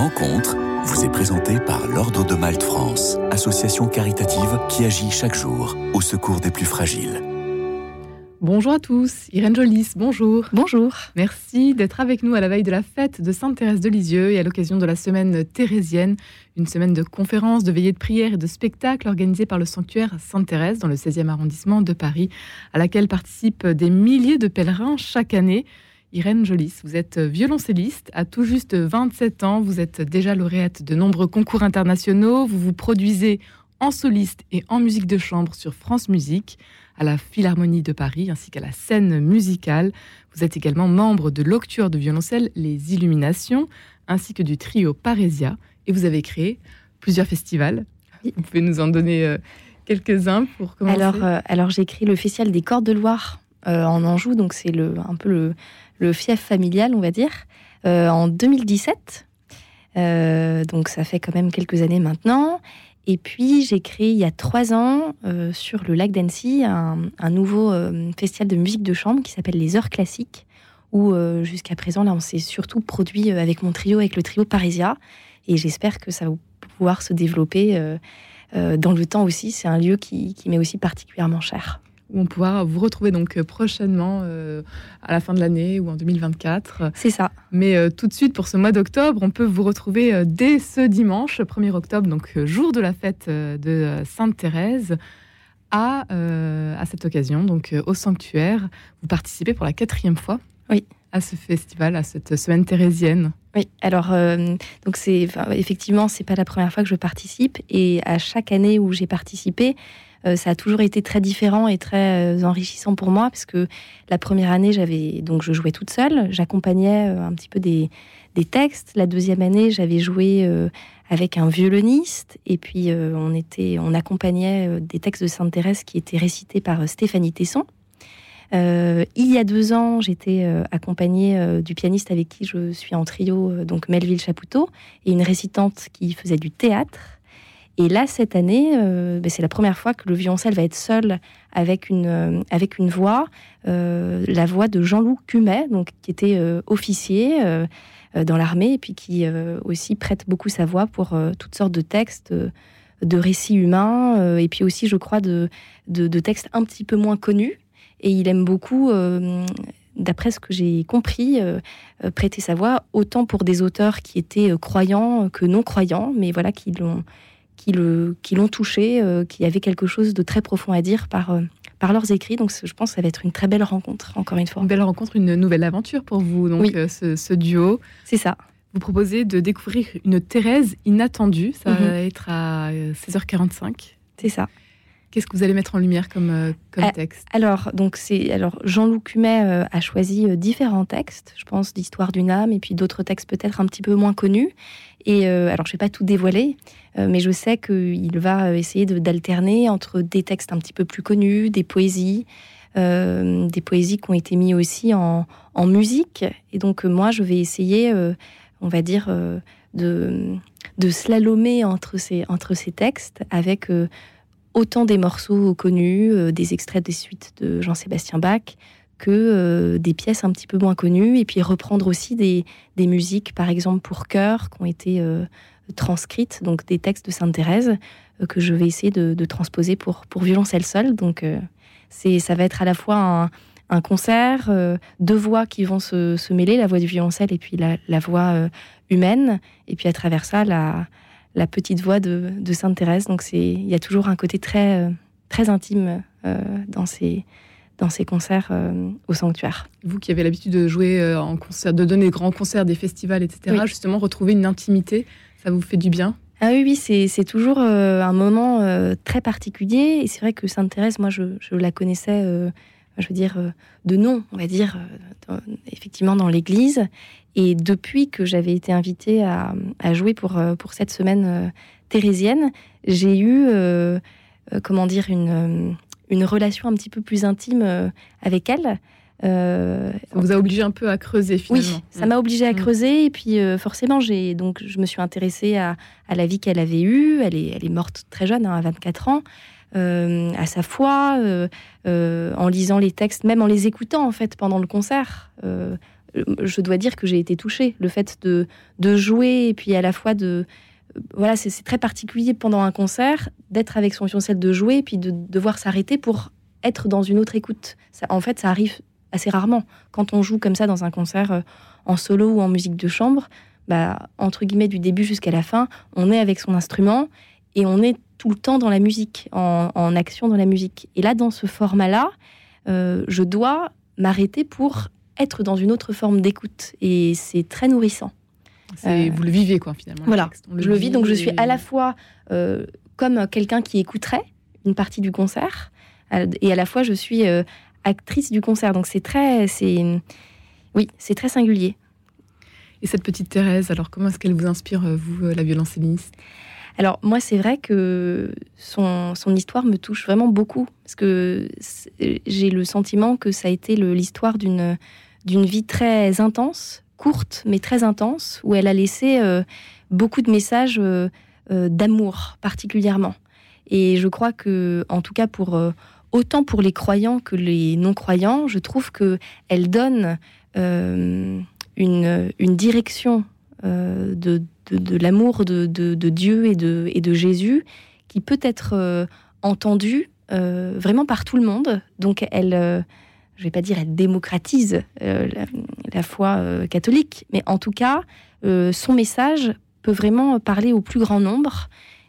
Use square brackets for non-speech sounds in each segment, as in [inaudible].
rencontre vous est présentée par l'Ordre de Malte France, association caritative qui agit chaque jour au secours des plus fragiles. Bonjour à tous, Irène Jolis, bonjour. Bonjour. Merci d'être avec nous à la veille de la fête de Sainte-Thérèse de Lisieux et à l'occasion de la semaine thérésienne, une semaine de conférences, de veillées de prière et de spectacles organisés par le sanctuaire Sainte-Thérèse dans le 16e arrondissement de Paris, à laquelle participent des milliers de pèlerins chaque année. Irène Jolis, vous êtes violoncelliste. À tout juste 27 ans, vous êtes déjà lauréate de nombreux concours internationaux, vous vous produisez en soliste et en musique de chambre sur France Musique à la Philharmonie de Paris ainsi qu'à la scène musicale. Vous êtes également membre de l'Octueur de violoncelle Les Illuminations ainsi que du trio Parésia. Et vous avez créé plusieurs festivals. Vous pouvez nous en donner euh, quelques-uns pour commencer. Alors, euh, alors j'ai créé le Festival des Cordes de Loire euh, en Anjou, donc c'est le, un peu le, le, fief familial, on va dire, en 2017. donc ça fait quand même quelques années maintenant. Et puis, j'ai créé il y a trois ans euh, sur le lac d'Annecy un, nouveau euh, festival de musique de chambre qui s'appelle les Heures Classiques, où euh, jusqu'à présent, là, on s'est surtout produit avec mon trio, avec le trio Parisia. Et j'espère que ça va pouvoir se développer dans le temps aussi. C'est un lieu qui m'est aussi particulièrement cher où on pourra vous retrouver donc euh, prochainement euh, à la fin de l'année ou en 2024. C'est ça. Mais euh, tout de suite, pour ce mois d'octobre, on peut vous retrouver dès ce dimanche, 1er octobre, donc jour de la fête de Sainte-Thérèse. À, à cette occasion, donc au sanctuaire, vous participez pour la quatrième fois oui. à ce festival, à cette semaine thérésienne. Oui, alors donc c'est effectivement c'est pas la première fois que je participe et à chaque année où j'ai participé, euh, ça a toujours été très différent et très euh, enrichissant pour moi parce que la première année, j'avais donc je jouais toute seule, j'accompagnais euh, un petit peu des, des, textes. La deuxième année, j'avais joué avec un violoniste et puis on était, on accompagnait des textes de Sainte Thérèse qui étaient récités par Stéphanie Tesson. Il y a deux ans, j'étais accompagnée du pianiste avec qui je suis en trio, donc Melville Chapoutot, et une récitante qui faisait du théâtre. Et là, cette année, euh, ben, c'est la première fois que le violoncelle va être seul avec une, euh, avec une voix, euh, la voix de Jean-Loup Cumet, donc, qui était officier dans l'armée et puis qui aussi prête beaucoup sa voix pour toutes sortes de textes, de récits humains et puis aussi, je crois, de, de, de, textes un petit peu moins connus. Et il aime beaucoup d'après ce que j'ai compris, prêter sa voix autant pour des auteurs qui étaient croyants que non croyants, mais voilà, qui l'ont qui l'ont qui touché, euh, qui avaient quelque chose de très profond à dire par, euh, par leurs écrits. Donc je pense que ça va être une très belle rencontre, encore une fois. Une belle rencontre, une nouvelle aventure pour vous, donc euh, ce, duo. C'est ça. Vous proposez de découvrir une Thérèse inattendue. Ça va mhm. être à 16h45. C'est ça. Qu'est-ce que vous allez mettre en lumière comme, comme texte Alors, donc c'est alors Jean-Loup Cumet a choisi différents textes, je pense d'histoire d'une âme et puis d'autres textes peut-être un petit peu moins connus. Et alors, je vais pas tout dévoiler, euh, mais je sais qu'il va essayer d'alterner entre des textes un petit peu plus connus, des poésies, euh, des poésies qui ont été mises aussi en, musique. Et donc moi, je vais essayer, euh, on va dire, de, de slalomer entre ces, entre ces textes avec autant des morceaux connus, des extraits des suites de Jean-Sébastien Bach, que des pièces un petit peu moins connues, et puis reprendre aussi des, des musiques, par exemple pour chœur, qui ont été transcrites, donc des textes de Sainte Thérèse euh, que je vais essayer de, transposer pour, pour violoncelle seule. Donc euh, c'est, ça va être à la fois un, concert, euh, deux voix qui vont se, mêler, la voix du violoncelle et puis la, voix humaine, et puis à travers ça, la, la petite voix de, Sainte Thérèse. Donc c'est, il y a toujours un côté très, très intime dans ces dans ces concerts au sanctuaire. Vous qui avez l'habitude de jouer en concert, de donner des grands concerts, des festivals, etc., justement, retrouver une intimité ça vous fait du bien? Ah oui, oui, c'est toujours euh, un moment euh, très particulier. Et c'est vrai que Sainte-Thérèse, moi, je, la connaissais, euh, je veux dire, de nom, on va dire, effectivement, dans l'église. Et depuis que j'avais été invitée à, jouer pour, pour cette semaine thérésienne, j'ai eu, comment dire, une, une relation un petit peu plus intime avec elle. Euh, ça vous a obligé un peu à creuser finalement. Oui, ça m'a obligé à mm. creuser et puis euh, forcément j'ai donc je me suis intéressée à, la vie qu'elle avait eue. Elle est, elle est morte très jeune, hein, à 24 ans. Euh, à sa foi, en lisant les textes, même en les écoutant en fait pendant le concert. je dois dire que j'ai été touchée. Le fait de, de jouer et puis à la fois de voilà, c'est très particulier pendant un concert d'être avec son violoncelle, de jouer, et puis de devoir s'arrêter pour être dans une autre écoute. Ça, en fait, ça arrive assez rarement. Quand on joue comme ça dans un concert euh, en solo ou en musique de chambre, bah, entre guillemets, du début jusqu'à la fin, on est avec son instrument et on est tout le temps dans la musique, en, action dans la musique. Et là, dans ce format-là, euh, je dois m'arrêter pour être dans une autre forme d'écoute. Et c'est très nourrissant. Euh, vous le vivez, quoi, finalement. Voilà, je le vis, donc je suis à la fois euh, comme quelqu'un qui écouterait une partie du concert, et à la fois je suis actrice du concert. Donc c'est très, c'est, oui, c'est très singulier. Et cette petite Thérèse, alors comment est-ce qu'elle vous inspire, vous, la violoncelliste? Alors moi, c'est vrai que son, histoire me touche vraiment beaucoup, parce que j'ai le sentiment que ça a été l'histoire d'une d'une vie très intense, courte mais très intense, où elle a laissé euh, beaucoup de messages euh, euh, d'amour particulièrement. Et je crois que, en tout cas pour autant pour les croyants que les non-croyants, je trouve que elle donne une, une direction de de, l'amour de, Dieu et de, et de Jésus qui peut être euh, entendu euh, vraiment par tout le monde. Donc elle, euh, je vais pas dire elle démocratise la, foi catholique, mais en tout cas, son message peut vraiment parler au plus grand nombre.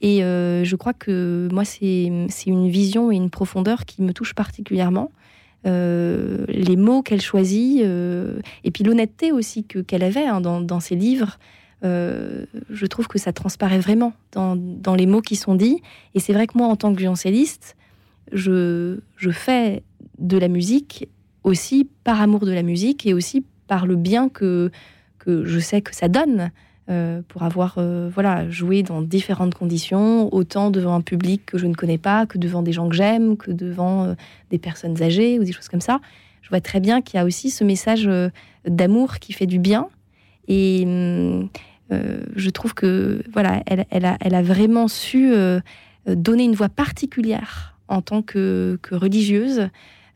Et je crois que moi, c'est une vision et une profondeur qui me touche particulièrement. les mots qu'elle choisit, et puis l'honnêteté aussi que qu'elle avait hein, dans, ses livres, euh, je trouve que ça transparaît vraiment dans, les mots qui sont dits. Et c'est vrai que moi, en tant que violoncelliste, je, fais de la musique aussi par amour de la musique et aussi par le bien que, je sais que ça donne. Euh, pour avoir euh, voilà joué dans différentes conditions, autant devant un public que je ne connais pas, que devant des gens que j'aime, que devant des personnes âgées ou des choses comme ça. Je vois très bien qu'il y a aussi ce message d'amour qui fait du bien. Et, hum, je trouve que voilà, elle, a, vraiment su euh, donner une voix particulière en tant que, religieuse.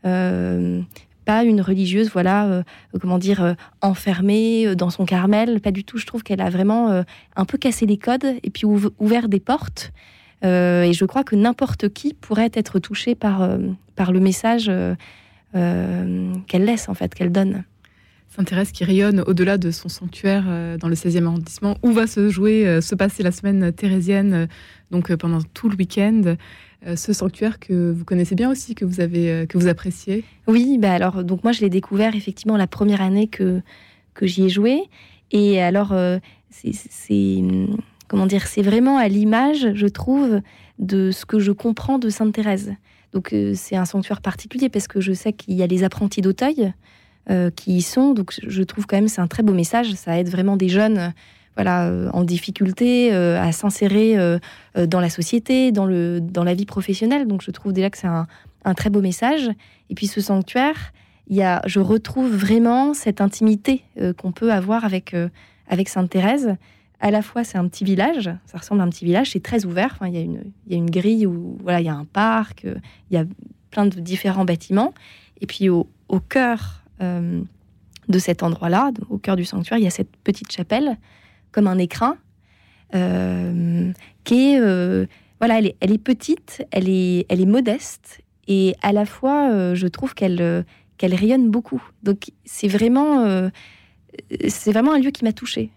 Euh, pas une religieuse, voilà, comment dire, enfermée dans son Carmel. Pas du tout. Je trouve qu'elle a vraiment un peu cassé les codes et puis ouvert des portes. et je crois que n'importe qui pourrait être touché par, par le message qu'elle laisse, en fait, qu'elle donne. Sainte-Thérèse qui rayonne au-delà de son sanctuaire euh, dans le 16e arrondissement, où va se jouer, euh, se passer la semaine thérésienne, euh, donc pendant tout le week-end. ce sanctuaire que vous connaissez bien aussi, que vous avez, que vous appréciez? Oui, bah alors donc moi je l'ai découvert effectivement la première année que que j'y ai joué, et alors c'est comment dire, c'est vraiment à l'image, je trouve, de ce que je comprends de Sainte Thérèse. Donc c'est un sanctuaire particulier parce que je sais qu'il y a les apprentis d'Auteuil euh, qui y sont. Donc je trouve quand même c'est un très beau message. Ça aide vraiment des jeunes voilà, euh, en difficulté euh, à s'insérer dans la société, dans, le, dans la vie professionnelle. Donc je trouve déjà que c'est un, très beau message. Et puis ce sanctuaire, y a, je retrouve vraiment cette intimité qu'on peut avoir avec, avec Sainte-Thérèse. À la fois, c'est un petit village, ça ressemble à un petit village, c'est très ouvert. Enfin, il, y a une, y a une grille où voilà, il y a un parc, il y a plein de différents bâtiments. Et puis au, au cœur euh, de cet endroit-là, au cœur du sanctuaire, il y a cette petite chapelle, comme un écrin, euh, qui est, euh, voilà, elle est, elle est, petite, elle est, elle est modeste, et à la fois, je trouve qu'elle qu'elle rayonne beaucoup. Donc c'est vraiment, c'est vraiment un lieu qui m'a touchée,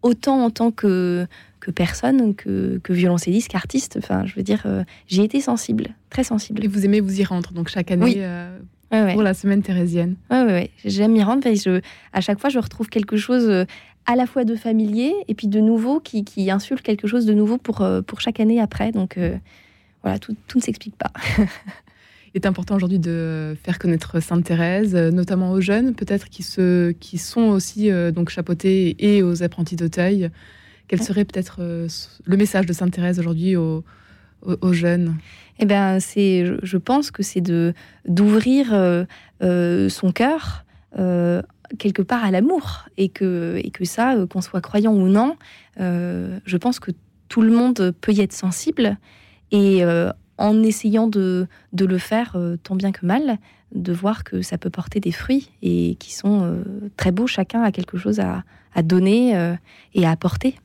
autant en tant que que personne, que, que violoncelliste, qu'artiste. Enfin, je veux dire, j'ai été sensible, très sensible. Et vous aimez vous y rendre, donc chaque année pour la semaine thérésienne. Oui, ouais, j'aime y rendre parce que à chaque fois, je retrouve quelque chose euh, à la fois de familier et puis de nouveau qui, qui insulte quelque chose de nouveau pour, euh, pour chaque année après. Donc euh, voilà, tout, tout ne s'explique pas. [laughs] Il est important aujourd'hui de faire connaître Sainte Thérèse, notamment aux jeunes, peut-être qui, se, qui sont aussi donc chapeautés et aux apprentis d'Auteuil. Quel serait peut-être le message de Sainte Thérèse aujourd'hui aux, aux jeunes? Eh ben, c'est, je pense que c'est de d'ouvrir euh, euh, son cœur euh, quelque part à l'amour. Et que et que ça, qu'on soit croyant ou non, je pense que tout le monde peut y être sensible. Et en essayant de, de le faire tant bien que mal, de voir que ça peut porter des fruits et qui sont très beaux. Chacun a quelque chose à, à donner et à apporter,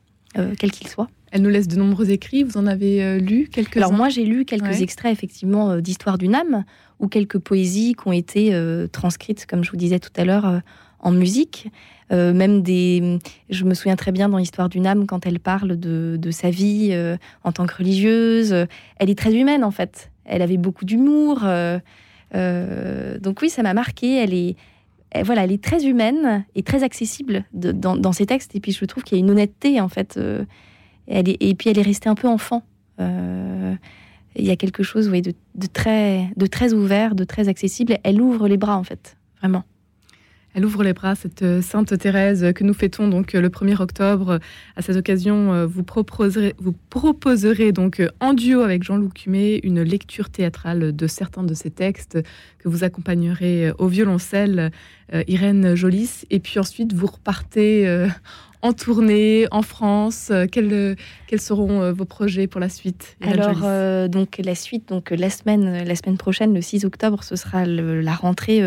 quel qu'il soit. Elle nous laisse de nombreux écrits. Vous en avez lu quelques-uns? Alors moi, j'ai lu quelques extraits effectivement d'histoire d'une âme ou quelques poésies qui ont été transcrites, comme je vous disais tout à l'heure, en musique. Euh, même des. Je me souviens très bien dans l'histoire d'une âme quand elle parle de, sa vie euh, en tant que religieuse. Elle est très humaine en fait. Elle avait beaucoup d'humour. Euh, donc oui, ça m'a marqué. Elle est, voilà, elle est très humaine et très accessible dans, ses textes. Et puis je trouve qu'il y a une honnêteté en fait. est, et puis elle est restée un peu enfant. Il y a quelque chose oui, de, très, de très ouvert, de très accessible. Elle ouvre les bras en fait, vraiment. Elle ouvre les bras, cette euh, Sainte Thérèse que nous fêtons donc euh, le 1er octobre. À cette occasion, euh, vous proposerez, vous proposerez donc en duo avec Jean-Loup Cumé une lecture théâtrale de certains de ses textes que vous accompagnerez au violoncelle, Irène Jolis. Et puis ensuite, vous repartez en tournée en France euh, quels, euh, quels seront euh, vos projets pour la suite Alors, donc la suite, donc la semaine, la semaine prochaine, le 6 octobre, ce sera la rentrée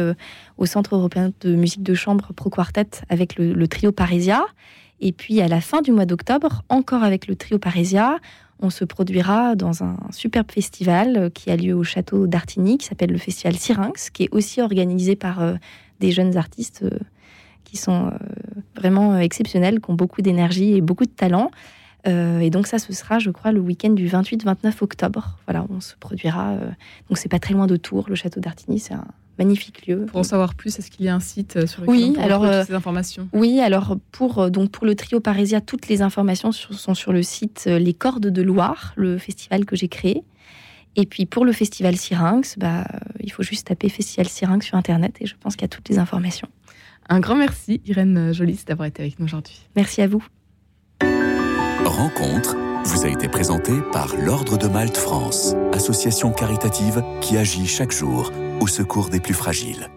au Centre européen de musique de chambre Pro Quartet avec le, trio Parisia. Et puis à la fin du mois d'octobre, encore avec le trio Parisia, on se produira dans un superbe festival qui a lieu au château d'Artigny, qui s'appelle le Festival Syrinx, qui est aussi organisé par des jeunes artistes qui sont euh, vraiment euh, exceptionnels, qui ont beaucoup d'énergie et beaucoup de talent. Euh, et donc ça, ce sera, je crois, le week-end du 28-29 octobre. Voilà, on se produira. donc c'est pas très loin de Tours, le château d'Artigny, c'est un magnifique lieu. Pour en savoir plus, est-ce qu'il y a un site sur lequel oui, on alors, trouver ces informations? Oui, alors pour donc pour le trio Parésia, toutes les informations sont sur le site Les Cordes de Loire, le festival que j'ai créé. Et puis pour le festival Syrinx, bah, il faut juste taper Festival Syrinx sur Internet et je pense qu'il y a toutes les informations. Un grand merci, Irène Jolis, d'avoir été avec nous aujourd'hui. Merci à vous. Rencontre vous a été présentée par l'Ordre de Malte France, association caritative qui agit chaque jour au secours des plus fragiles.